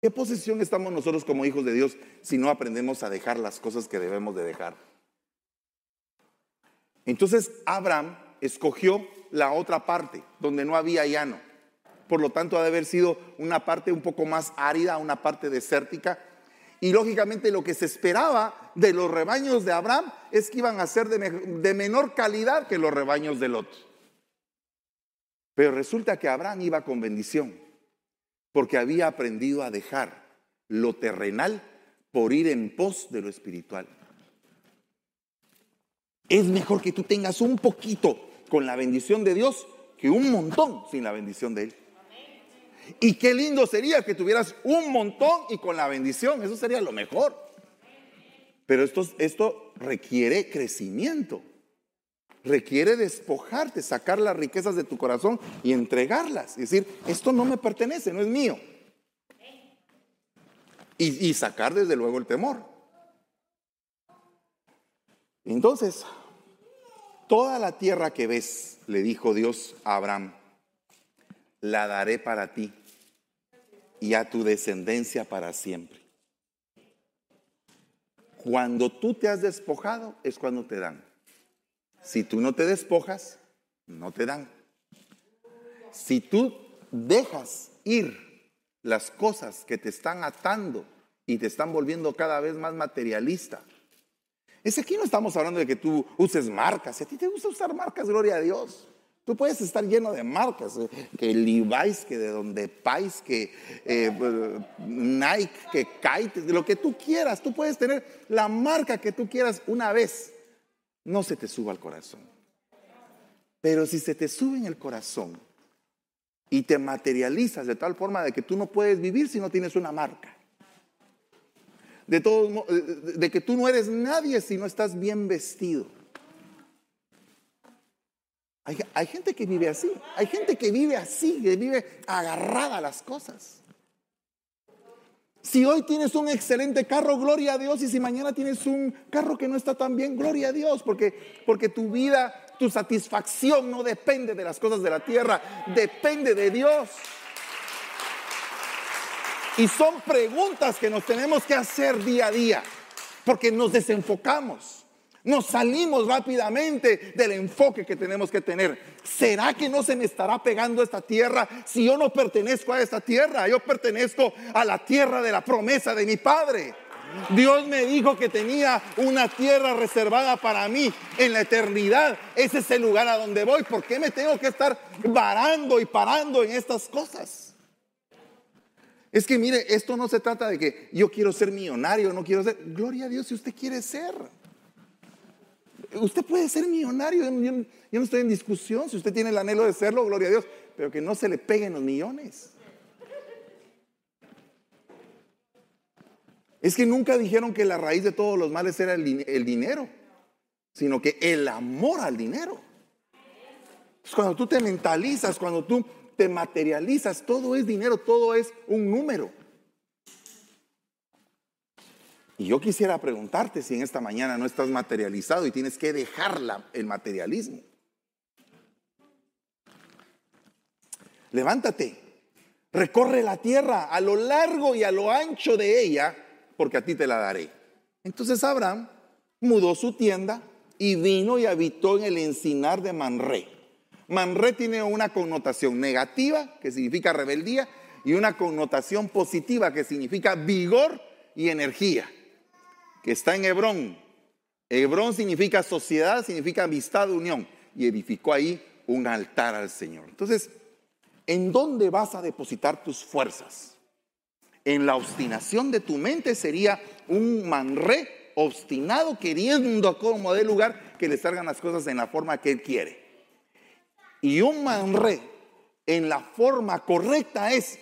¿Qué posición estamos nosotros como hijos de Dios si no aprendemos a dejar las cosas que debemos de dejar? Entonces Abraham escogió la otra parte, donde no había llano. Por lo tanto, ha de haber sido una parte un poco más árida, una parte desértica. Y lógicamente lo que se esperaba de los rebaños de Abraham es que iban a ser de, de menor calidad que los rebaños de Lot. Pero resulta que Abraham iba con bendición, porque había aprendido a dejar lo terrenal por ir en pos de lo espiritual. Es mejor que tú tengas un poquito con la bendición de Dios que un montón sin la bendición de Él. Y qué lindo sería que tuvieras un montón y con la bendición, eso sería lo mejor. Pero esto, esto requiere crecimiento, requiere despojarte, sacar las riquezas de tu corazón y entregarlas. Es decir, esto no me pertenece, no es mío. Y, y sacar desde luego el temor. Entonces, toda la tierra que ves, le dijo Dios a Abraham, la daré para ti y a tu descendencia para siempre. Cuando tú te has despojado es cuando te dan. Si tú no te despojas, no te dan. Si tú dejas ir las cosas que te están atando y te están volviendo cada vez más materialista, es aquí no estamos hablando de que tú uses marcas. Si a ti te gusta usar marcas, gloria a Dios. Tú puedes estar lleno de marcas, eh, que Levi's, que de donde Pais, que eh, Nike, que Kite, lo que tú quieras. Tú puedes tener la marca que tú quieras una vez. No se te suba al corazón. Pero si se te sube en el corazón y te materializas de tal forma de que tú no puedes vivir si no tienes una marca. De, todo, de que tú no eres nadie si no estás bien vestido hay, gente que vive así, hay gente que vive así, que vive agarrada a las cosas. Si hoy tienes un excelente carro, gloria a Dios, y si mañana tienes un carro que no está tan bien, gloria a Dios, porque, porque tu vida, tu satisfacción no depende de las cosas de la tierra, depende de Dios. Y son preguntas que nos tenemos que hacer día a día, porque nos desenfocamos. Nos salimos rápidamente del enfoque que tenemos que tener. ¿Será que no se me estará pegando esta tierra si yo no pertenezco a esta tierra? Yo pertenezco a la tierra de la promesa de mi Padre. Dios me dijo que tenía una tierra reservada para mí en la eternidad. Ese es el lugar a donde voy. ¿Por qué me tengo que estar varando y parando en estas cosas? Es que mire, esto no se trata de que yo quiero ser millonario, no quiero ser. Gloria a Dios si usted quiere ser. Usted puede ser millonario, yo, no estoy en discusión, si usted tiene el anhelo de serlo, gloria a Dios, pero que no se le peguen los millones. Es que nunca dijeron que la raíz de todos los males era el, el dinero, sino que el amor al dinero. Cuando tú te mentalizas, cuando tú te materializas, todo es dinero, todo es un número. Y yo quisiera preguntarte si en esta mañana no estás materializado y tienes que dejar el materialismo. Levántate, recorre la tierra a lo largo y a lo ancho de ella, porque a ti te la daré. Entonces Abraham mudó su tienda y vino y habitó en el encinar de Manré. Manré tiene una connotación negativa, que significa rebeldía, y una connotación positiva, que significa vigor y energía que está en Hebrón. Hebrón significa sociedad, significa amistad, unión. Y edificó ahí un altar al Señor. Entonces, ¿en dónde vas a depositar tus fuerzas? En la obstinación de tu mente sería un manré obstinado queriendo como de lugar que le salgan las cosas en la forma que él quiere. Y un manré en la forma correcta es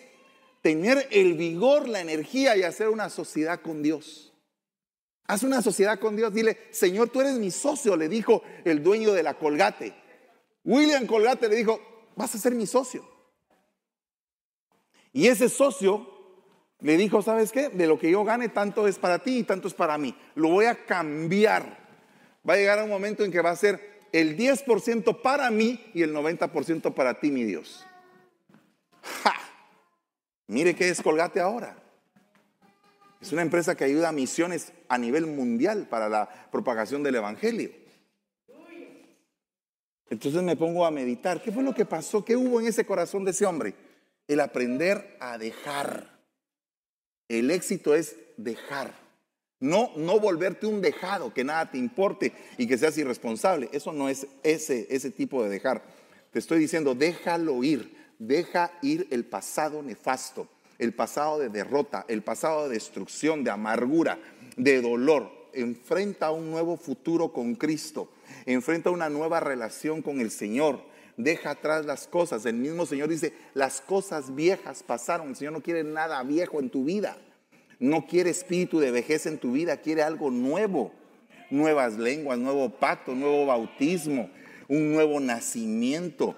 tener el vigor, la energía y hacer una sociedad con Dios. Haz una sociedad con Dios. Dile, Señor, tú eres mi socio, le dijo el dueño de la Colgate. William Colgate le dijo, vas a ser mi socio. Y ese socio le dijo, ¿sabes qué? De lo que yo gane, tanto es para ti y tanto es para mí. Lo voy a cambiar. Va a llegar un momento en que va a ser el 10% para mí y el 90% para ti, mi Dios. ¡Ja! Mire qué es Colgate ahora. Es una empresa que ayuda a misiones a nivel mundial para la propagación del Evangelio. Entonces me pongo a meditar, ¿qué fue lo que pasó? ¿Qué hubo en ese corazón de ese hombre? El aprender a dejar. El éxito es dejar. No, no volverte un dejado, que nada te importe y que seas irresponsable. Eso no es ese, ese tipo de dejar. Te estoy diciendo, déjalo ir. Deja ir el pasado nefasto, el pasado de derrota, el pasado de destrucción, de amargura, de dolor. Enfrenta un nuevo futuro con Cristo. Enfrenta una nueva relación con el Señor. Deja atrás las cosas. El mismo Señor dice, las cosas viejas pasaron. El Señor no quiere nada viejo en tu vida. No quiere espíritu de vejez en tu vida, quiere algo nuevo. Nuevas lenguas, nuevo pacto, nuevo bautismo, un nuevo nacimiento.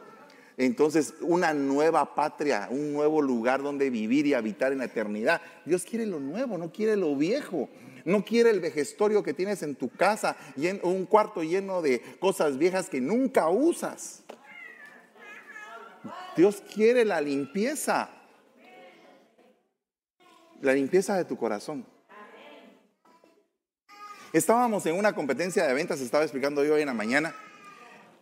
Entonces, una nueva patria, un nuevo lugar donde vivir y habitar en la eternidad. Dios quiere lo nuevo, no quiere lo viejo. No quiere el vejestorio que tienes en tu casa, un cuarto lleno de cosas viejas que nunca usas. Dios quiere la limpieza la limpieza de tu corazón. Estábamos en una competencia de ventas, estaba explicando yo hoy en la mañana,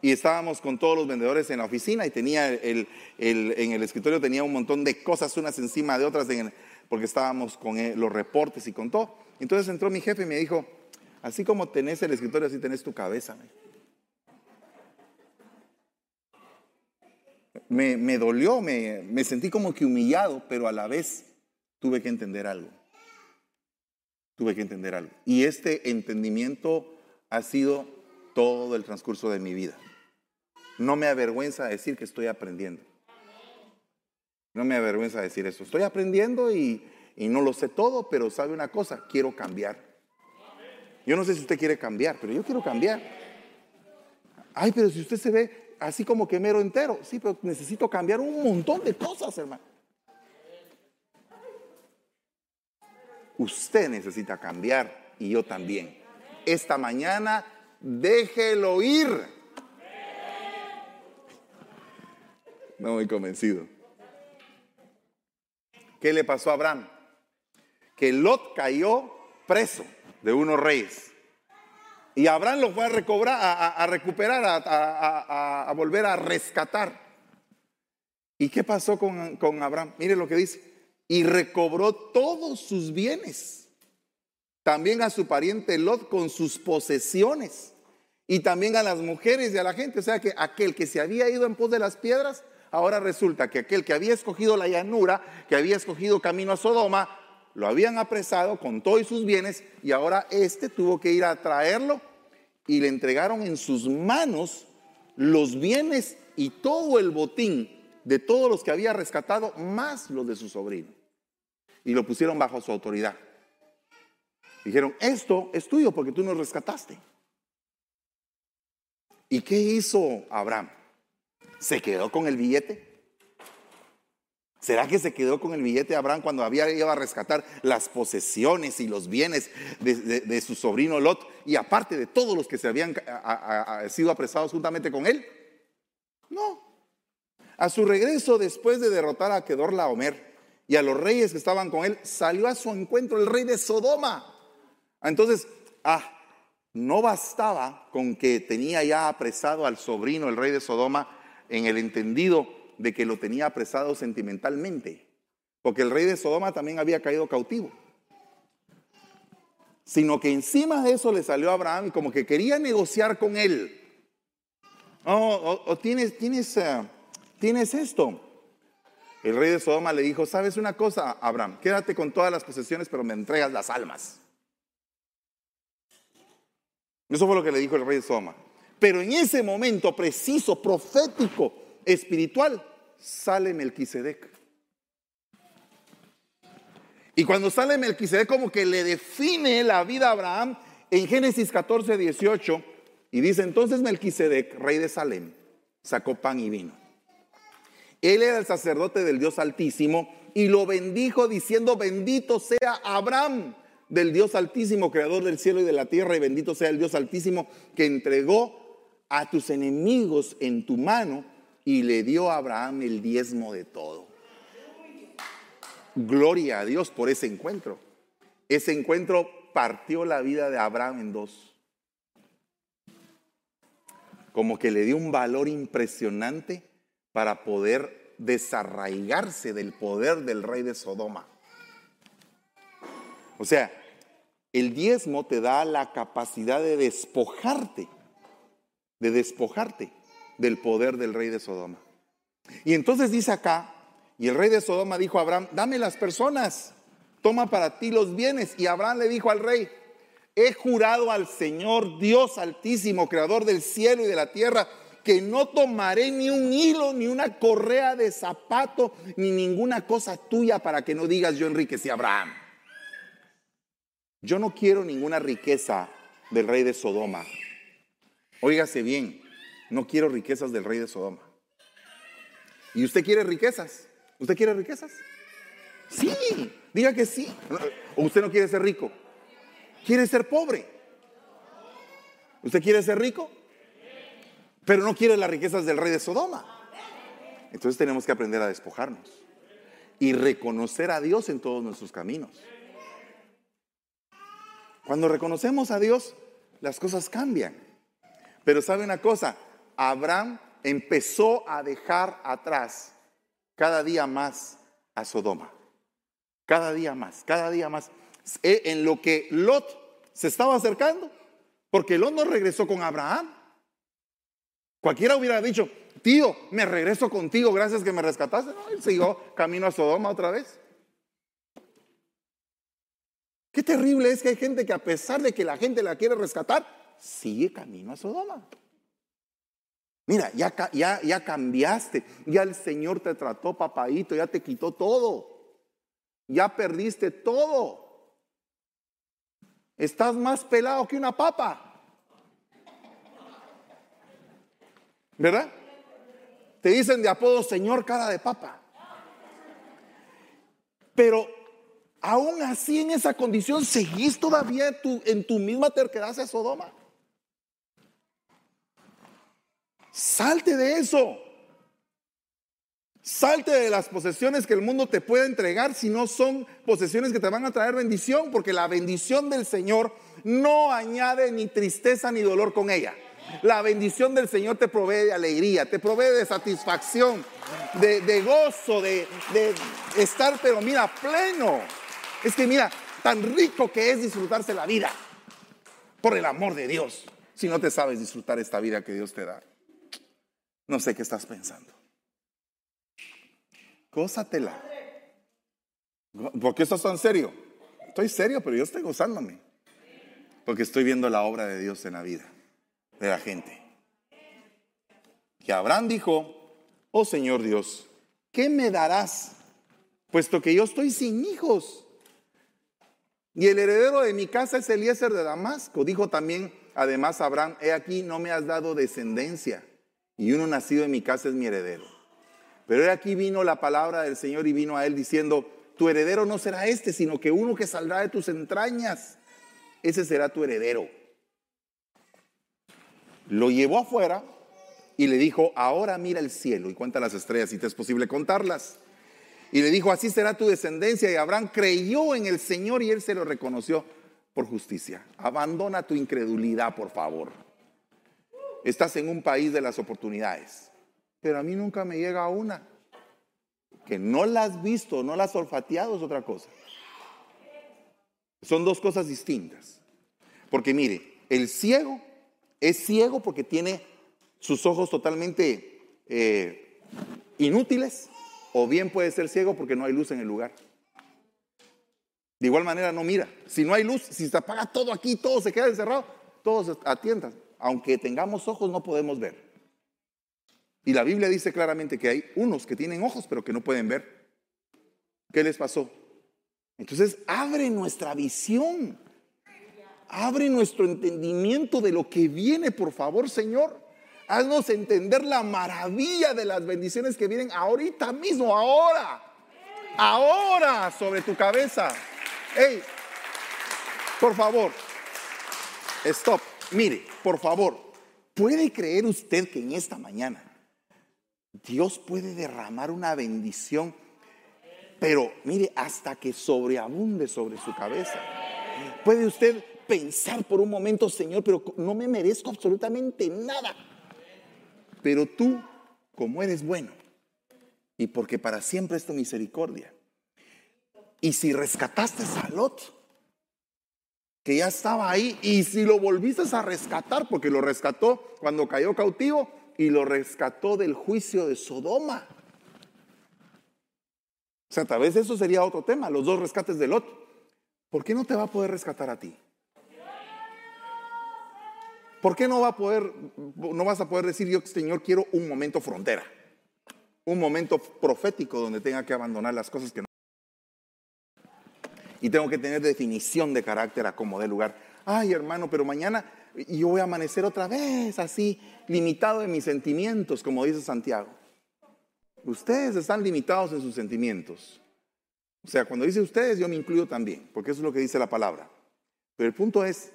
y estábamos con todos los vendedores en la oficina y tenía el, en el escritorio tenía un montón de cosas unas encima de otras porque estábamos con los reportes y con todo. Entonces entró mi jefe y me dijo, así como tenés el escritorio, así tenés tu cabeza. Me, me dolió, me, me sentí como que humillado, pero a la vez tuve que entender algo. Tuve que entender algo. Y este entendimiento ha sido todo el transcurso de mi vida. No me avergüenza decir que estoy aprendiendo. No me avergüenza decir eso. Estoy aprendiendo y, no lo sé todo, pero sabe una cosa, quiero cambiar. Yo no sé si usted quiere cambiar, pero yo quiero cambiar. Ay, pero si usted se ve así como que mero entero, sí, pero necesito cambiar un montón de cosas, hermano. Usted necesita cambiar y yo también. Esta mañana déjelo ir. No muy convencido. ¿Qué le pasó a Abraham? Que Lot cayó preso de unos reyes. Y Abraham lo fue a, recobrar, a, recuperar, a, volver a rescatar. ¿Y qué pasó con, con Abraham? Mire lo que dice y recobró todos sus bienes. También a su pariente Lot con sus posesiones. Y también a las mujeres y a la gente. O sea que aquel que se había ido en pos de las piedras, ahora resulta que aquel que había escogido la llanura, que había escogido camino a Sodoma, lo habían apresado con todos sus bienes y ahora este tuvo que ir a traerlo y le entregaron en sus manos los bienes y todo el botín de todos los que había rescatado, más los de su sobrino y lo pusieron bajo su autoridad. Dijeron, esto es tuyo porque tú nos rescataste. ¿Y qué hizo Abraham? ¿Se quedó con el billete? ¿Será que se quedó con el billete Abraham cuando había ido a rescatar las posesiones y los bienes de, su sobrino Lot y aparte de todos los que se habían sido apresados juntamente con él? No. A su regreso después de derrotar a Kedor Laomer, y a los reyes que estaban con él, salió a su encuentro el rey de Sodoma. Entonces, ah, no bastaba con que tenía ya apresado al sobrino, el rey de Sodoma, en el entendido de que lo tenía apresado sentimentalmente, porque el rey de Sodoma también había caído cautivo. Sino que encima de eso le salió a Abraham como que quería negociar con él. Oh, o, tienes, tienes, eh, tienes esto. El rey de Sodoma le dijo, ¿sabes una cosa, Abraham? Quédate con todas las posesiones, pero me entregas las almas. Eso fue lo que le dijo el rey de Sodoma. Pero en ese momento preciso, profético, espiritual, sale Melquisedec. Y cuando sale Melquisedec, como que le define la vida a Abraham en Génesis 14, 18, y dice: Entonces Melquisedec, rey de Salem, sacó pan y vino. Él era el sacerdote del Dios Altísimo y lo bendijo diciendo, bendito sea Abraham del Dios Altísimo, creador del cielo y de la tierra, y bendito sea el Dios Altísimo que entregó a tus enemigos en tu mano y le dio a Abraham el diezmo de todo. Gloria a Dios por ese encuentro. ese encuentro partió la vida de Abraham en dos. Como que le dio un valor impresionante para poder desarraigarse del poder del rey de Sodoma. O sea, el diezmo te da la capacidad de despojarte, de despojarte del poder del rey de Sodoma. Y entonces dice acá, y el rey de Sodoma dijo a Abraham, dame las personas, toma para ti los bienes. Y Abraham le dijo al rey, he jurado al Señor Dios altísimo, creador del cielo y de la tierra, que no tomaré ni un hilo, ni una correa de zapato, ni ninguna cosa tuya para que no digas yo enriquecí a Abraham. Yo no quiero ninguna riqueza del rey de Sodoma. Óigase bien, no quiero riquezas del rey de Sodoma. ¿Y usted quiere riquezas? ¿Usted quiere riquezas? Sí, diga que sí. ¿O usted no quiere ser rico? ¿Quiere ser pobre? ¿Usted quiere ser rico? Pero no quiere las riquezas del rey de Sodoma. Entonces tenemos que aprender a despojarnos y reconocer a Dios en todos nuestros caminos. Cuando reconocemos a Dios, las cosas cambian. Pero sabe una cosa, Abraham empezó a dejar atrás cada día más a Sodoma. Cada día más, cada día más. E, en lo que Lot se estaba acercando, porque Lot no regresó con Abraham. Cualquiera hubiera dicho, tío, me regreso contigo, gracias que me rescataste. No, él siguió camino a Sodoma otra vez. Qué terrible es que hay gente que a pesar de que la gente la quiere rescatar, sigue camino a Sodoma. Mira, ya, ya, ya cambiaste, ya el Señor te trató, papadito, ya te quitó todo, ya perdiste todo. Estás más pelado que una papa. ¿Verdad? Te dicen de apodo Señor cara de papa. Pero aún así en esa condición, ¿seguís todavía en tu, misma terquedad hacia Sodoma? Salte de eso. Salte de las posesiones que el mundo te puede entregar si no son posesiones que te van a traer bendición, porque la bendición del Señor no añade ni tristeza ni dolor con ella. La bendición del Señor te provee de alegría, te provee de satisfacción, de, gozo, de, de estar, pero mira, pleno. Es que mira, tan rico que es disfrutarse la vida. Por el amor de Dios. Si no te sabes disfrutar esta vida que Dios te da. No sé qué estás pensando. Gózatela. ¿Por qué estás tan serio? Estoy serio, pero yo estoy gozándome. Porque estoy viendo la obra de Dios en la vida de la gente. Que Abraham dijo, oh Señor Dios, ¿qué me darás? Puesto que yo estoy sin hijos y el heredero de mi casa es Eliezer de Damasco. Dijo también, además, Abraham, he aquí, no me has dado descendencia, y uno nacido en mi casa es mi heredero. Pero he aquí vino la palabra del Señor y vino a él diciendo, tu heredero no será este, sino que uno que saldrá de tus entrañas, ese será tu heredero. Lo llevó afuera y le dijo, ahora mira el cielo y cuenta las estrellas si te es posible contarlas. Y le dijo, así será tu descendencia. Y Abraham creyó en el Señor y él se lo reconoció por justicia. Abandona tu incredulidad, por favor. Estás en un país de las oportunidades. Pero a mí nunca me llega una. Que no la has visto, no la has olfateado es otra cosa. Son dos cosas distintas. Porque mire, el ciego es ciego porque tiene sus ojos totalmente eh, inútiles o bien puede ser ciego porque no hay luz en el lugar. De igual manera no mira. Si no hay luz, si se apaga todo aquí, todo se queda encerrado, todos atiendan. Aunque tengamos ojos, no podemos ver. Y la Biblia dice claramente que hay unos que tienen ojos, pero que no pueden ver. ¿Qué les pasó? Entonces, abre nuestra visión. Abre nuestro entendimiento de lo que viene, por favor, Señor. Haznos entender la maravilla de las bendiciones que vienen ahorita mismo, ahora. Ahora sobre tu cabeza. Hey, por favor, stop. Mire, por favor, ¿puede creer usted que en esta mañana Dios puede derramar una bendición pero mire, hasta que sobreabunde sobre su cabeza. Puede usted pensar por un momento, Señor, pero no me merezco absolutamente nada. Pero tú, como eres bueno, y porque para siempre es tu misericordia, y si rescataste a Lot, que ya estaba ahí, y si lo volviste a rescatar, porque lo rescató cuando cayó cautivo, y lo rescató del juicio de Sodoma. O sea, tal vez eso sería otro tema, los dos rescates de Lot. ¿Por qué no te va a poder rescatar a ti? ¿Por qué no va a poder, no vas a poder decir yo, Señor, quiero un momento frontera? Un momento profético donde tenga que abandonar las cosas que no. Y tengo que tener definición de carácter a como de lugar. Ay, hermano, pero mañana yo voy a amanecer otra vez así, limitado en mis sentimientos, como dice Santiago. Ustedes están limitados en sus sentimientos. O sea, cuando dice ustedes, yo me incluyo también, porque eso es lo que dice la palabra. Pero el punto es,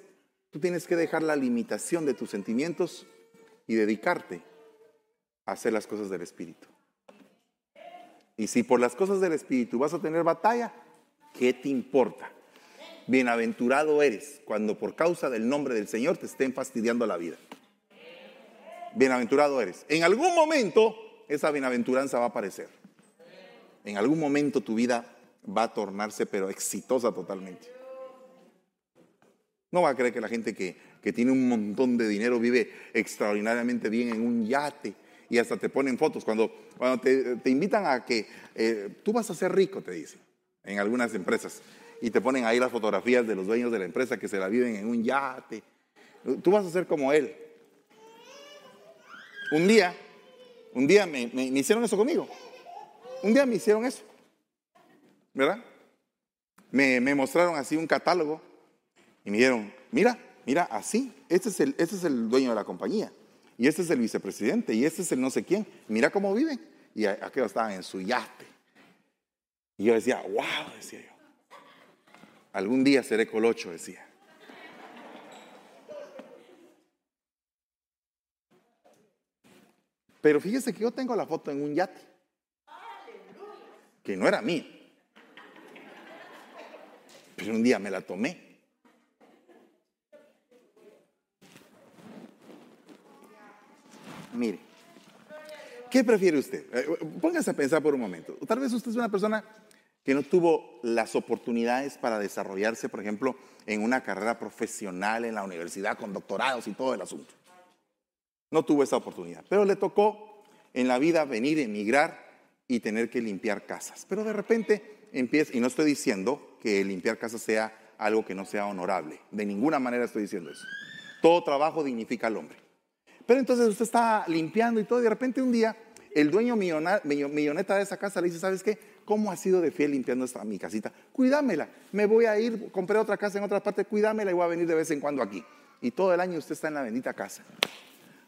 tú tienes que dejar la limitación de tus sentimientos y dedicarte a hacer las cosas del Espíritu. Y si por las cosas del Espíritu vas a tener batalla, ¿qué te importa? Bienaventurado eres cuando por causa del nombre del Señor te estén fastidiando la vida. Bienaventurado eres. En algún momento esa bienaventuranza va a aparecer. En algún momento tu vida va a tornarse pero exitosa totalmente. No va a creer que la gente que, tiene un montón de dinero vive extraordinariamente bien en un yate y hasta te ponen fotos. Cuando, cuando te, invitan a que eh, tú vas a ser rico, te dicen, en algunas empresas. Y te ponen ahí las fotografías de los dueños de la empresa que se la viven en un yate. Tú vas a ser como él. Un día un día me, hicieron eso conmigo. Un día me hicieron eso. ¿Verdad? Me, mostraron así un catálogo y me dijeron, mira, mira, así, este es, el, este es el dueño de la compañía y este es el vicepresidente y este es el no sé quién. Mira cómo viven. Y aquellos estaban en su yate. Y yo decía, wow, decía yo. Algún día seré colocho, decía. Pero fíjese que yo tengo la foto en un yate, que no era mía. Pero un día me la tomé. Mire, ¿qué prefiere usted? Eh, póngase a pensar por un momento. Tal vez usted es una persona que no tuvo las oportunidades para desarrollarse, por ejemplo, en una carrera profesional en la universidad con doctorados y todo el asunto no tuvo esa oportunidad. Pero le tocó en la vida venir, emigrar y tener que limpiar casas. Pero de repente empieza, y no estoy diciendo que limpiar casas sea algo que no sea honorable, de ninguna manera estoy diciendo eso. Todo trabajo dignifica al hombre. Pero entonces usted está limpiando y todo, y de repente un día el dueño milloneta de esa casa le dice, ¿sabes qué? ¿Cómo ha sido de fiel limpiando esta, mi casita? Cuídamela. Me voy a ir, compré otra casa en otra parte, cuídamela y voy a venir de vez en cuando aquí. Y todo el año usted está en la bendita casa.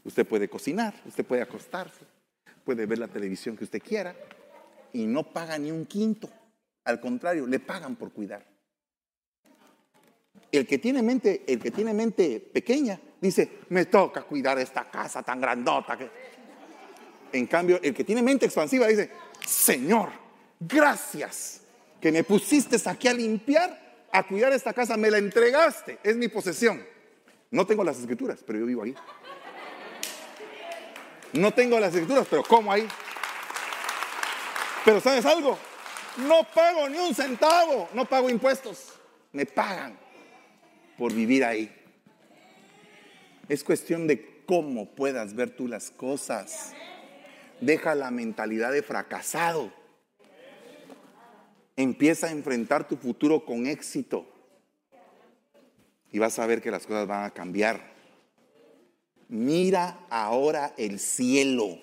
Usted puede cocinar, usted puede acostarse, puede ver la televisión que usted quiera y no paga ni un quinto. Al contrario, le pagan por cuidar. El que tiene mente, el que tiene mente pequeña dice, me toca cuidar esta casa tan grandota. En cambio, el que tiene mente expansiva dice, Señor, gracias que me pusiste aquí a limpiar, a cuidar esta casa, me la entregaste, es mi posesión. No tengo las escrituras, pero yo vivo ahí. No tengo las escrituras, pero como ahí. Pero ¿sabes algo? No pago ni un centavo, no pago impuestos. Me pagan por vivir ahí. Es cuestión de cómo puedas ver tú las cosas. Deja la mentalidad de fracasado. Empieza a enfrentar tu futuro con éxito. Y vas a ver que las cosas van a cambiar. Mira ahora el cielo.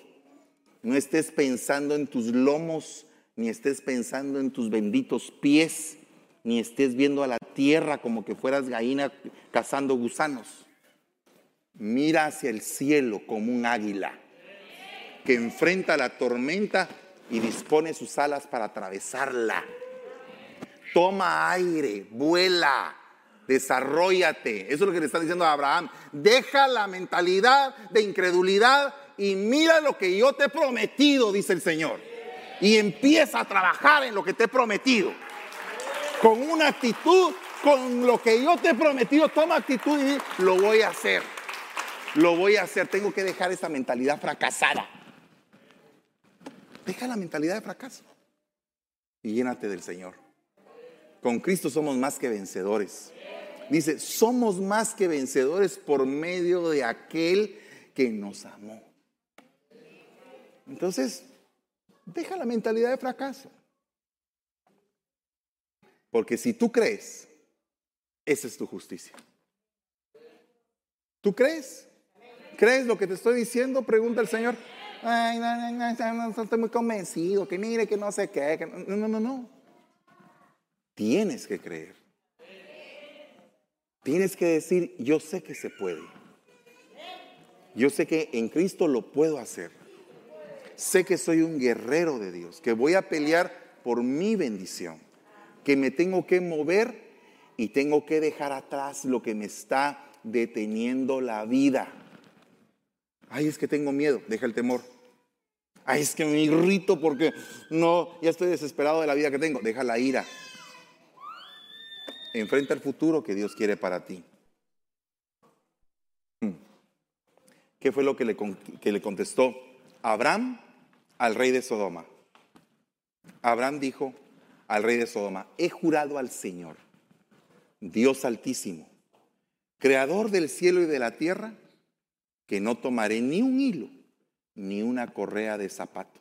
No estés pensando en tus lomos, ni estés pensando en tus benditos pies, ni estés viendo a la tierra como que fueras gallina cazando gusanos. Mira hacia el cielo como un águila que enfrenta la tormenta y dispone sus alas para atravesarla. Toma aire, vuela desarrollate. Eso es lo que le está diciendo a Abraham. Deja la mentalidad de incredulidad y mira lo que yo te he prometido, dice el Señor. y empieza a trabajar en lo que te he prometido. Con una actitud, con lo que yo te he prometido, toma actitud y lo voy a hacer. Lo voy a hacer. Tengo que dejar esa mentalidad fracasada. Deja la mentalidad de fracaso y llénate del Señor. Con Cristo somos más que vencedores. Dice, somos más que vencedores por medio de aquel que nos amó. Entonces, deja la mentalidad de fracaso. Porque si tú crees, esa es tu justicia. ¿Tú crees? ¿Crees lo que te estoy diciendo? Pregunta el Señor. Ay, no, no, no, estoy muy convencido, que mire, que no sé qué. no, no, no, no. Tienes que creer. Tienes que decir, yo sé que se puede. Yo sé que en Cristo lo puedo hacer. Sé que soy un guerrero de Dios, que voy a pelear por mi bendición, que me tengo que mover y tengo que dejar atrás lo que me está deteniendo la vida. Ay, es que tengo miedo, deja el temor. Ay, es que me irrito porque no, ya estoy desesperado de la vida que tengo, deja la ira. Enfrenta el futuro que Dios quiere para ti. Hmm. ¿Qué fue lo que le, que le contestó Abraham al rey de Sodoma? Abraham dijo al rey de Sodoma, he jurado al Señor, Dios altísimo, creador del cielo y de la tierra, que no tomaré ni un hilo, ni una correa de zapato,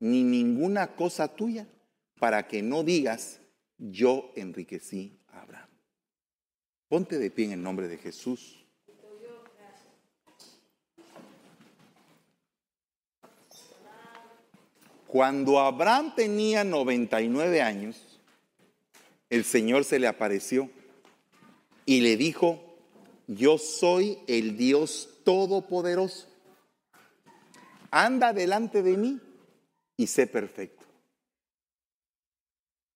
ni ninguna cosa tuya, para que no digas, yo enriquecí Abraham. Ponte de pie en el nombre de Jesús. Cuando Abraham tenía 99 años, el Señor se le apareció y le dijo, yo soy el Dios Todopoderoso. Anda delante de mí y sé perfecto.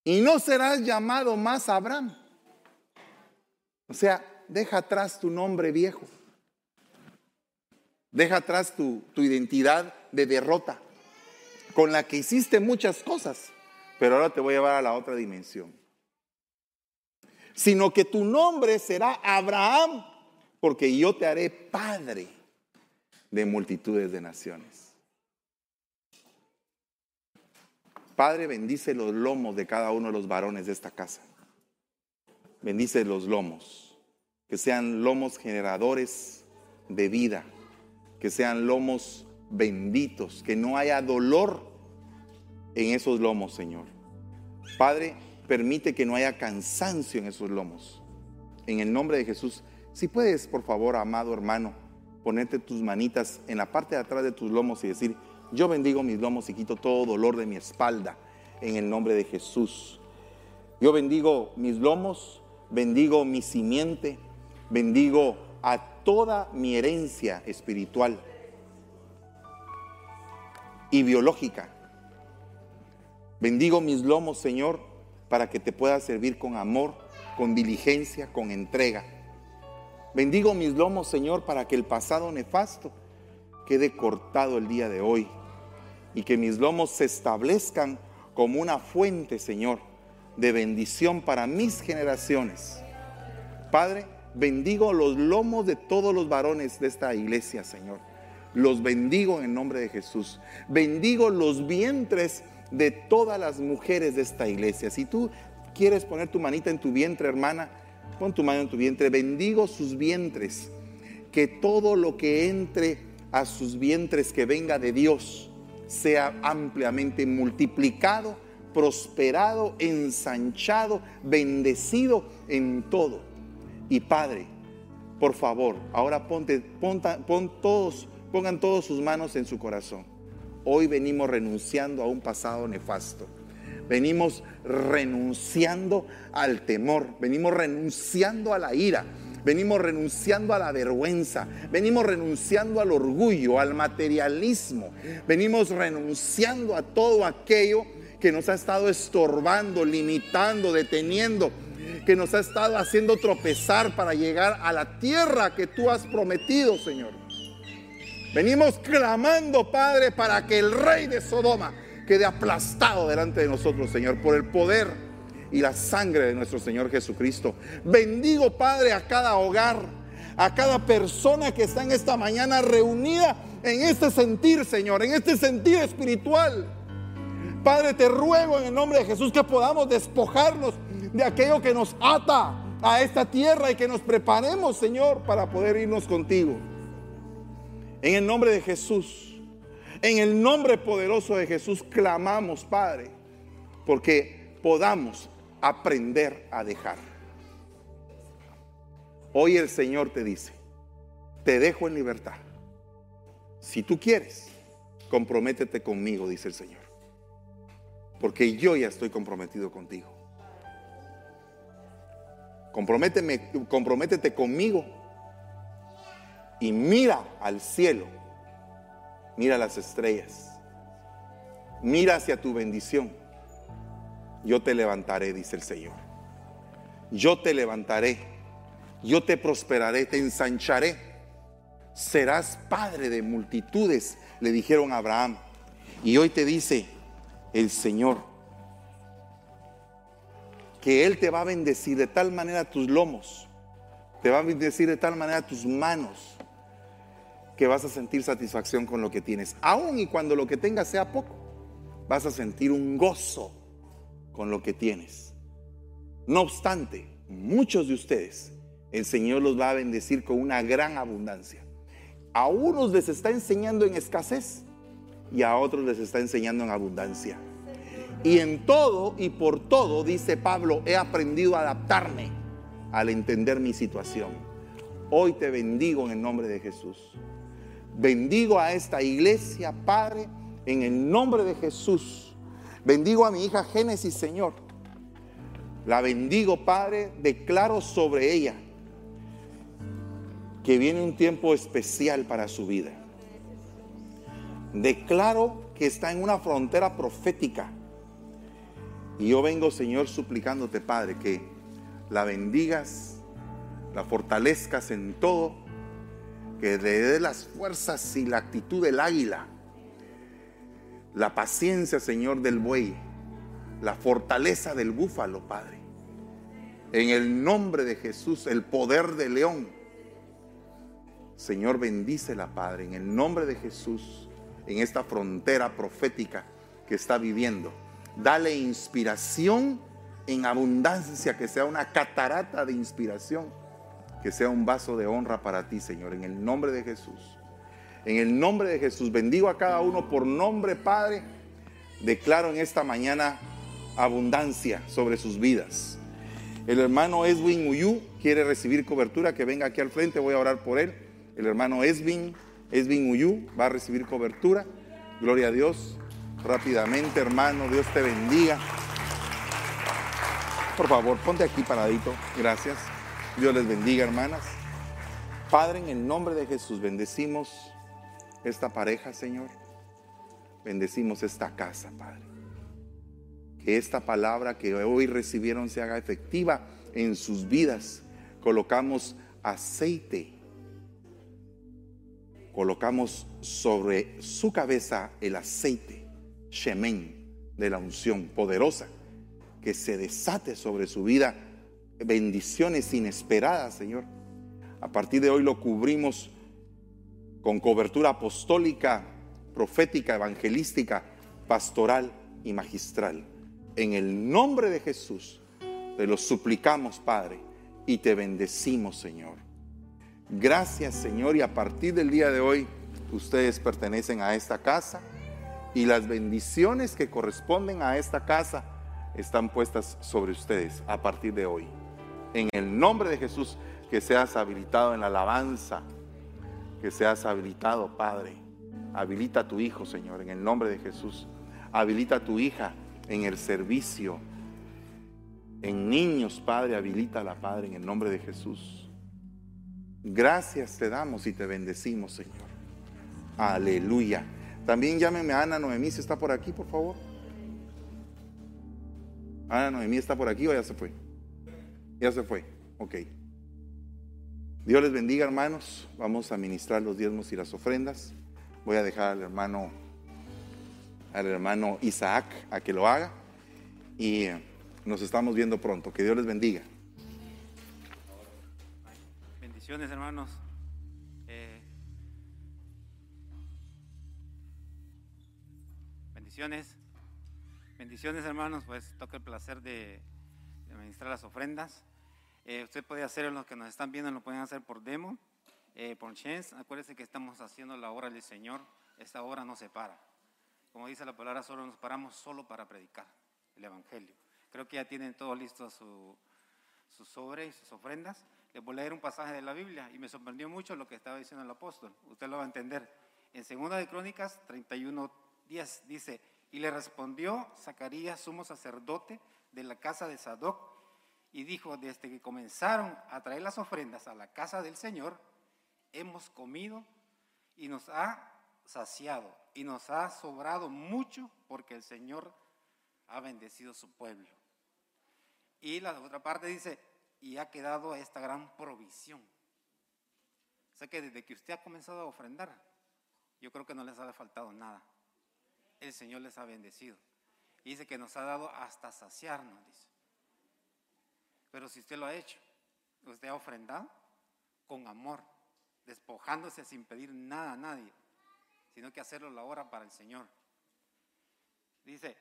Y no serás llamado más Abraham, o sea, deja atrás tu nombre viejo. Deja atrás tu, identidad de derrota, con la que hiciste muchas cosas, pero ahora te voy a llevar a la otra dimensión. Sino que tu nombre será Abraham, porque yo te haré padre de multitudes de naciones. Padre, bendice los lomos de cada uno de los varones de esta casa bendice los lomos, que sean lomos generadores de vida, que sean lomos benditos, que no haya dolor en esos lomos, Señor. Padre, permite que no haya cansancio en esos lomos. En el nombre de Jesús, si puedes, por favor, amado hermano, ponerte tus manitas en la parte de atrás de tus lomos y decir, yo bendigo mis lomos y quito todo dolor de mi espalda en el nombre de Jesús. Yo bendigo mis lomos bendigo mi simiente, bendigo a toda mi herencia espiritual y biológica. Bendigo mis lomos, Señor, para que te pueda servir con amor, con diligencia, con entrega. Bendigo mis lomos, Señor, para que el pasado nefasto quede cortado el día de hoy y que mis lomos se establezcan como una fuente, Señor, de bendición para mis generaciones. Padre, bendigo los lomos de todos los varones de esta iglesia, Señor. Los bendigo en el nombre de Jesús. Bendigo los vientres de todas las mujeres de esta iglesia. Si tú quieres poner tu manita en tu vientre, hermana, pon tu mano en tu vientre. Bendigo sus vientres. Que todo lo que entre a sus vientres que venga de Dios sea ampliamente multiplicado prosperado, ensanchado, bendecido en todo. Y Padre, por favor, ahora ponte, pon todos, pongan todos sus manos en su corazón. Hoy venimos renunciando a un pasado nefasto. Venimos renunciando al temor, venimos renunciando a la ira, venimos renunciando a la vergüenza, venimos renunciando al orgullo, al materialismo, venimos renunciando a todo aquello que nos ha estado estorbando, limitando, deteniendo, que nos ha estado haciendo tropezar para llegar a la tierra que tú has prometido, Señor. Venimos clamando, Padre, para que el rey de Sodoma, quede aplastado delante de nosotros, Señor, por el poder y la sangre de nuestro Señor Jesucristo. Bendigo, Padre, a cada hogar, a cada persona que está en esta mañana reunida en este sentir, Señor, en este sentir espiritual. Padre, te ruego en el nombre de Jesús que podamos despojarnos de aquello que nos ata a esta tierra y que nos preparemos, Señor, para poder irnos contigo. En el nombre de Jesús, en el nombre poderoso de Jesús, clamamos, Padre, porque podamos aprender a dejar. Hoy el Señor te dice, te dejo en libertad. Si tú quieres, comprométete conmigo, dice el Señor. Porque yo ya estoy comprometido contigo. Comprométete conmigo y mira al cielo, mira las estrellas, mira hacia tu bendición. Yo te levantaré, dice el Señor. Yo te levantaré, yo te prosperaré, te ensancharé. Serás padre de multitudes, le dijeron a Abraham. Y hoy te dice el Señor que Él te va a bendecir de tal manera tus lomos, te va a bendecir de tal manera tus manos, que vas a sentir satisfacción con lo que tienes. Aun y cuando lo que tengas sea poco, vas a sentir un gozo con lo que tienes. No obstante, muchos de ustedes, el Señor los va a bendecir con una gran abundancia. A unos les está enseñando en escasez y a otros les está enseñando en abundancia. Y en todo y por todo, dice Pablo, he aprendido a adaptarme al entender mi situación. Hoy te bendigo en el nombre de Jesús. Bendigo a esta iglesia, Padre, en el nombre de Jesús. Bendigo a mi hija Génesis, Señor. La bendigo, Padre, declaro sobre ella que viene un tiempo especial para su vida. Declaro que está en una frontera profética. Y yo vengo, Señor, suplicándote, Padre, que la bendigas, la fortalezcas en todo que le dé las fuerzas y la actitud del águila, la paciencia, Señor, del buey, la fortaleza del búfalo, Padre. En el nombre de Jesús, el poder del león. Señor, bendícela, Padre, en el nombre de Jesús, en esta frontera profética que está viviendo. Dale inspiración en abundancia, que sea una catarata de inspiración que sea un vaso de honra para ti, Señor, en el nombre de Jesús. En el nombre de Jesús, bendigo a cada uno por nombre, Padre. Declaro en esta mañana abundancia sobre sus vidas. El hermano Eswin Uyu quiere recibir cobertura, que venga aquí al frente, voy a orar por él. El hermano Eswin, Eswin Uyu va a recibir cobertura. Gloria a Dios. Rápidamente, hermano, Dios te bendiga. Por favor, ponte aquí paradito. Gracias. Dios les bendiga, hermanas. Padre, en el nombre de Jesús, bendecimos esta pareja, Señor. Bendecimos esta casa, Padre. Que esta palabra que hoy recibieron se haga efectiva en sus vidas. Colocamos aceite. Colocamos sobre su cabeza el aceite, Shemen, de la unción poderosa, que se desate sobre su vida bendiciones inesperadas, Señor. A partir de hoy lo cubrimos con cobertura apostólica, profética, evangelística, pastoral y magistral. En el nombre de Jesús te lo suplicamos, Padre, y te bendecimos, Señor. Gracias, Señor, y a partir del día de hoy ustedes pertenecen a esta casa y las bendiciones que corresponden a esta casa están puestas sobre ustedes a partir de hoy. En el nombre de Jesús, que seas habilitado en la alabanza, que seas habilitado, Padre. Habilita a tu hijo, Señor, en el nombre de Jesús. Habilita a tu hija en el servicio. En niños, Padre, habilita a la Padre, en el nombre de Jesús. Gracias te damos y te bendecimos, Señor. Aleluya. También llámeme a Ana Noemí, si está por aquí, por favor. Ana Noemí está por aquí o ya se fue. Ya se fue. Ok. Dios les bendiga, hermanos. Vamos a ministrar los diezmos y las ofrendas. Voy a dejar al hermano al hermano Isaac a que lo haga y nos estamos viendo pronto. Que Dios les bendiga. Bendiciones, hermanos. Eh, bendiciones. Bendiciones, hermanos. Pues toca el placer de, de administrar las ofrendas. Eh, usted puede hacerlo, los que nos están viendo lo pueden hacer por demo, eh, por chance. Acuérdense que estamos haciendo la obra del Señor. Esta obra no se para. Como dice la palabra, solo nos paramos solo para predicar el Evangelio. Creo que ya tienen todo listo su, su sobre y sus ofrendas. Les voy a leer un pasaje de la Biblia y me sorprendió mucho lo que estaba diciendo el apóstol. Usted lo va a entender. En Segunda de Crónicas 31, 10 dice, y le respondió Zacarías, sumo sacerdote de la casa de Sadoc, y dijo, desde que comenzaron a traer las ofrendas a la casa del Señor, hemos comido y nos ha saciado y nos ha sobrado mucho porque el Señor ha bendecido su pueblo. Y la otra parte dice, y ha quedado esta gran provisión. O sea que desde que usted ha comenzado a ofrendar, yo creo que no les ha faltado nada. El Señor les ha bendecido. Y dice que nos ha dado hasta saciarnos, dice. Pero si usted lo ha hecho, usted ha ofrendado con amor, despojándose sin pedir nada a nadie, sino que hacerlo la hora para el Señor. Dice,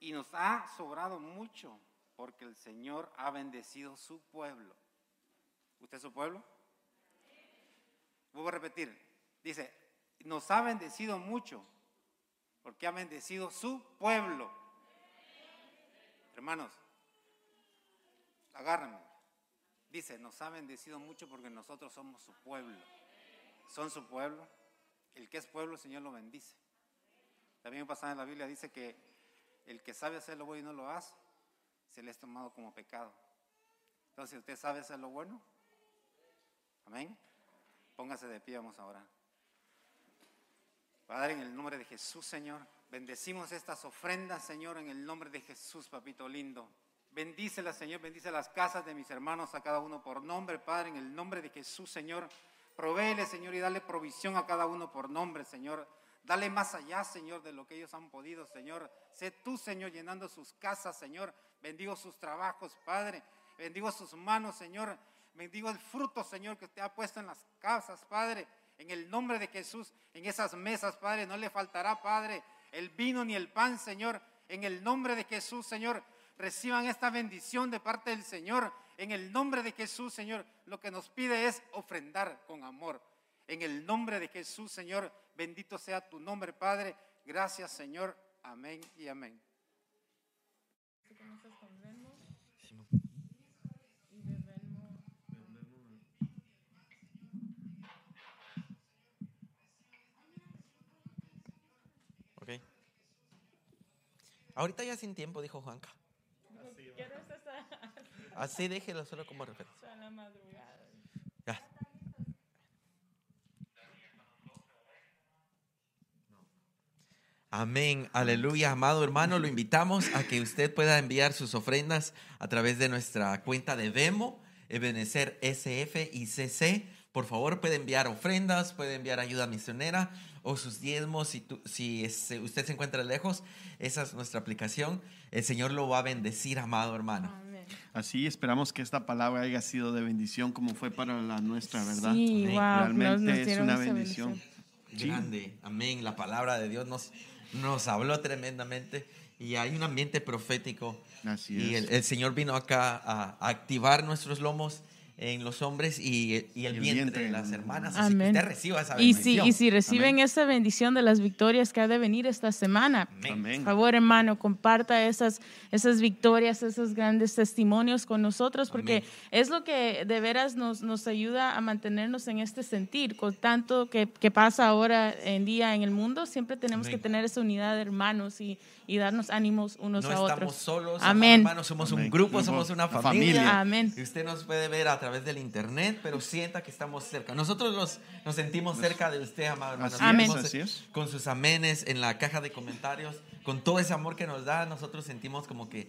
y nos ha sobrado mucho porque el Señor ha bendecido su pueblo. ¿Usted es su pueblo? Vuelvo a repetir. Dice, nos ha bendecido mucho porque ha bendecido su pueblo. Hermanos, agárrenme. Dice, nos ha bendecido mucho porque nosotros somos su pueblo. Son su pueblo. El que es pueblo, el Señor lo bendice. También pasada en la Biblia dice que el que sabe hacer lo bueno y no lo hace, se le es tomado como pecado. Entonces, usted sabe hacer lo bueno, amén. Póngase de pie, vamos ahora. Padre, en el nombre de Jesús, Señor, bendecimos estas ofrendas, Señor, en el nombre de Jesús, papito lindo. Bendícela, Señor, bendice las casas de mis hermanos a cada uno por nombre, Padre, en el nombre de Jesús, Señor. Provéele, Señor, y dale provisión a cada uno por nombre, Señor. Dale más allá, Señor, de lo que ellos han podido, Señor. Sé tú, Señor, llenando sus casas, Señor. Bendigo sus trabajos, Padre. Bendigo sus manos, Señor. Bendigo el fruto, Señor, que te ha puesto en las casas, Padre. En el nombre de Jesús, en esas mesas, Padre, no le faltará, Padre, el vino ni el pan, Señor. En el nombre de Jesús, Señor, reciban esta bendición de parte del Señor. En el nombre de Jesús, Señor, lo que nos pide es ofrendar con amor. En el nombre de Jesús, Señor, bendito sea tu nombre, Padre. Gracias, Señor. Amén y amén. Ahorita ya sin tiempo, dijo Juanca. Así déjelo solo como referencia. Ya. Amén, aleluya, amado hermano, lo invitamos a que usted pueda enviar sus ofrendas a través de nuestra cuenta de Vemo, Ebenecer SF y CC. Por favor, puede enviar ofrendas, puede enviar ayuda misionera o sus diezmos si, tú- si es- usted se encuentra lejos. Esa es nuestra aplicación. El Señor lo va a bendecir, amado hermano. Amén. Así esperamos que esta palabra haya sido de bendición como fue para la nuestra, ¿verdad? Sí, wow, nos- nos Realmente es una bendición. Sí. Grande, amén. La palabra de Dios nos, nos habló tremendamente y hay un ambiente profético. Así y es. el, el Señor vino acá a, a activar nuestros lomos en los hombres y, y el, el vientre, vientre. de las hermanas. Así Amén. que usted reciba esa Y bendición. si, y si reciben Amén. esa bendición de las victorias que ha de venir esta semana, Amén. por favor, hermano, comparta esas, esas victorias, esos grandes testimonios con nosotros, porque Amén. es lo que de veras nos, nos ayuda a mantenernos en este sentir. Con tanto que, que pasa ahora en día en el mundo, siempre tenemos Amén. que tener esa unidad de hermanos y, y darnos ánimos unos no a estamos otros. solos, Amén. hermanos, somos un Amén. grupo, Grupo, somos una familia. familia. Amén. Y usted nos puede ver a través del internet, pero sienta que estamos cerca. Nosotros nos, nos sentimos cerca de usted, amado hermano. Así es, Amén. así es. Con sus amenes en la caja de comentarios, con todo ese amor que nos da, nosotros sentimos como que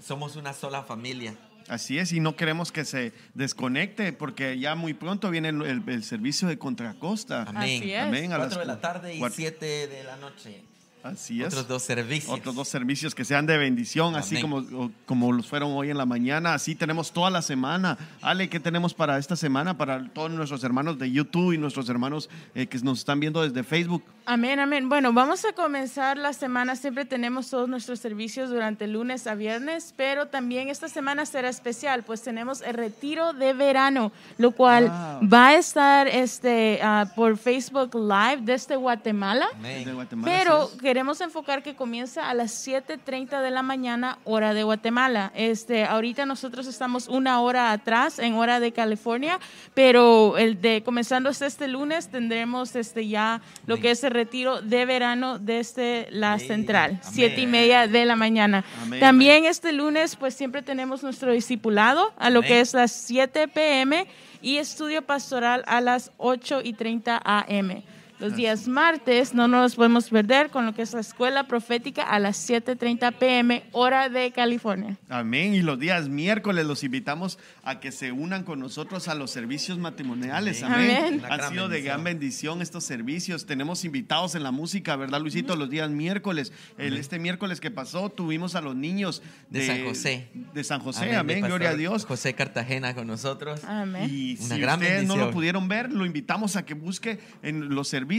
somos una sola familia. Así es, y no queremos que se desconecte porque ya muy pronto viene el, el- el servicio de Contracosta. Amén. Así es. Amén. A las 4 de la tarde y cuatro- 7 de la noche. Así es. Otros dos servicios. Otros dos servicios que sean de bendición, así como, como los fueron hoy en la mañana. Así tenemos toda la semana. Ale, ¿qué tenemos para esta semana? Para todos nuestros hermanos de YouTube y nuestros hermanos eh, que nos están viendo desde Facebook. Amén, amén. Bueno, vamos a comenzar la semana. Siempre tenemos todos nuestros servicios durante lunes a viernes, pero también esta semana será especial, pues tenemos el retiro de verano, lo cual Wow. va a estar este, ah, por Facebook Live desde Guatemala. Amén. Desde Guatemala, Pero es. Queremos enfocar que comienza a las 7.30 de la mañana, hora de Guatemala. Este, ahorita nosotros estamos una hora atrás, en hora de California, pero el de comenzando hasta este lunes tendremos este, ya lo que es el retiro de verano desde la Amén. central, siete y media de la mañana. Amén. También este lunes, pues siempre tenemos nuestro discipulado a lo que es las 7 p.m. y estudio pastoral a las 8 y 30 a.m. Los días martes no nos podemos perder con lo que es la escuela profética a las 7.30 pm, hora de California. Amén. Y los días miércoles los invitamos a que se unan con nosotros a los servicios matrimoniales. Amén. Amén. Han sido de gran bendición estos servicios. Tenemos invitados en la música, ¿verdad, Luisito? Los días miércoles. El, este miércoles que pasó tuvimos a los niños De San José. De San José. Amén. Gloria a Dios. José Cartagena con nosotros. Amén. Y Una si gran ustedes no lo pudieron ver, lo invitamos a que busque en los servicios,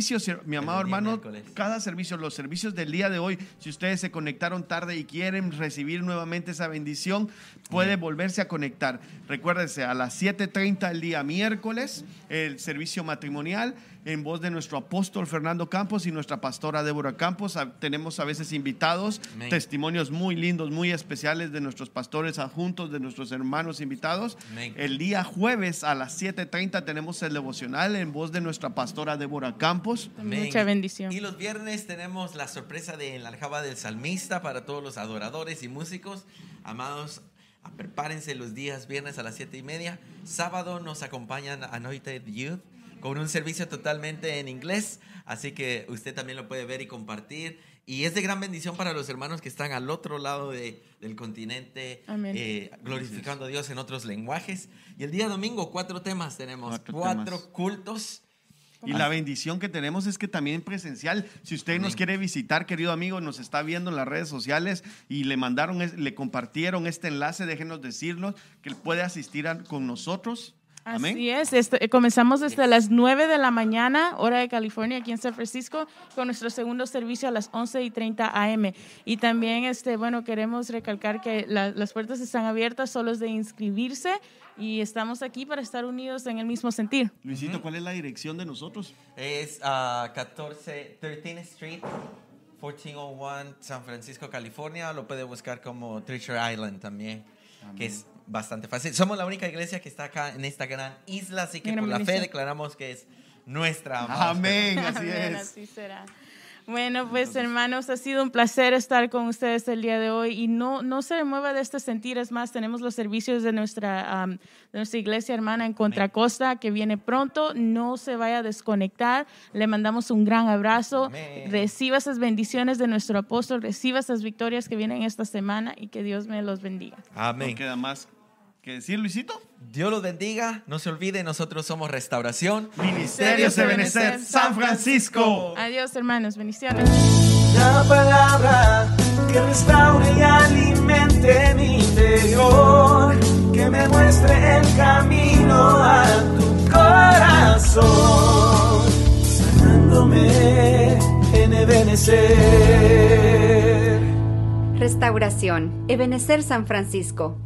mi amado hermano, miércoles. cada servicio, los servicios del día de hoy, si ustedes se conectaron tarde y quieren recibir nuevamente esa bendición, puede volverse a conectar. Recuérdense, a las 7.30 el día miércoles, el servicio matrimonial en voz de nuestro apóstol Fernando Campos y nuestra pastora Débora Campos. A- Tenemos a veces invitados, Amén. testimonios muy lindos, muy especiales de nuestros pastores adjuntos, de nuestros hermanos invitados. Amén. El día jueves a las 7.30 tenemos el devocional en voz de nuestra pastora Débora Campos. Amén. Mucha bendición. Y los viernes tenemos la sorpresa de la aljaba del salmista para todos los adoradores y músicos. Amados, prepárense los días viernes a las siete y media. Sábado nos acompañan Anointed Youth con un servicio totalmente en inglés. Así que usted también lo puede ver y compartir. Y es de gran bendición para los hermanos que están al otro lado de- del continente, eh, glorificando a Dios en otros lenguajes. Y el día domingo, cuatro temas tenemos, Cuatro cuatro, temas. cultos. Y la bendición que tenemos es que también presencial, si usted nos quiere visitar, querido amigo, nos está viendo en las redes sociales y le mandaron, le compartieron este enlace, déjenos decirnos que él puede asistir a- con nosotros. Amén. Así es, este, comenzamos desde las 9 de la mañana, hora de California, aquí en San Francisco, con nuestro segundo servicio a las 11 y 30 AM. Y también, este, bueno, queremos recalcar que la- las puertas están abiertas, solo es de inscribirse y estamos aquí para estar unidos en el mismo sentir. Luisito, ¿cuál es la dirección de nosotros? Es a 14, 13th Street, 1401, San Francisco, California. Lo puede buscar como Treasure Island también, que es bastante fácil. Somos la única iglesia que está acá en esta gran isla, así que Gran por la fe declaramos que es nuestra. amada Amén, así Amén, es. así será. Bueno, pues hermanos, ha sido un placer estar con ustedes el día de hoy y no, no se mueva de este sentir, es más, tenemos los servicios de nuestra, de nuestra iglesia hermana en Contracosta que viene pronto, no se vaya a desconectar, le mandamos un gran abrazo, Amén. reciba esas bendiciones de nuestro apóstol, reciba esas victorias que vienen esta semana y que Dios me los bendiga. Amén. No queda más que decir, Luisito. Dios los bendiga. No se olvide, nosotros somos Restauración. Ministerios de Benecer, San Francisco. Adiós hermanos, bendiciones. La palabra que restaure y alimente mi interior, que me muestre el camino a tu corazón, sanándome en Ebenecer. Restauración. Ebenecer San Francisco.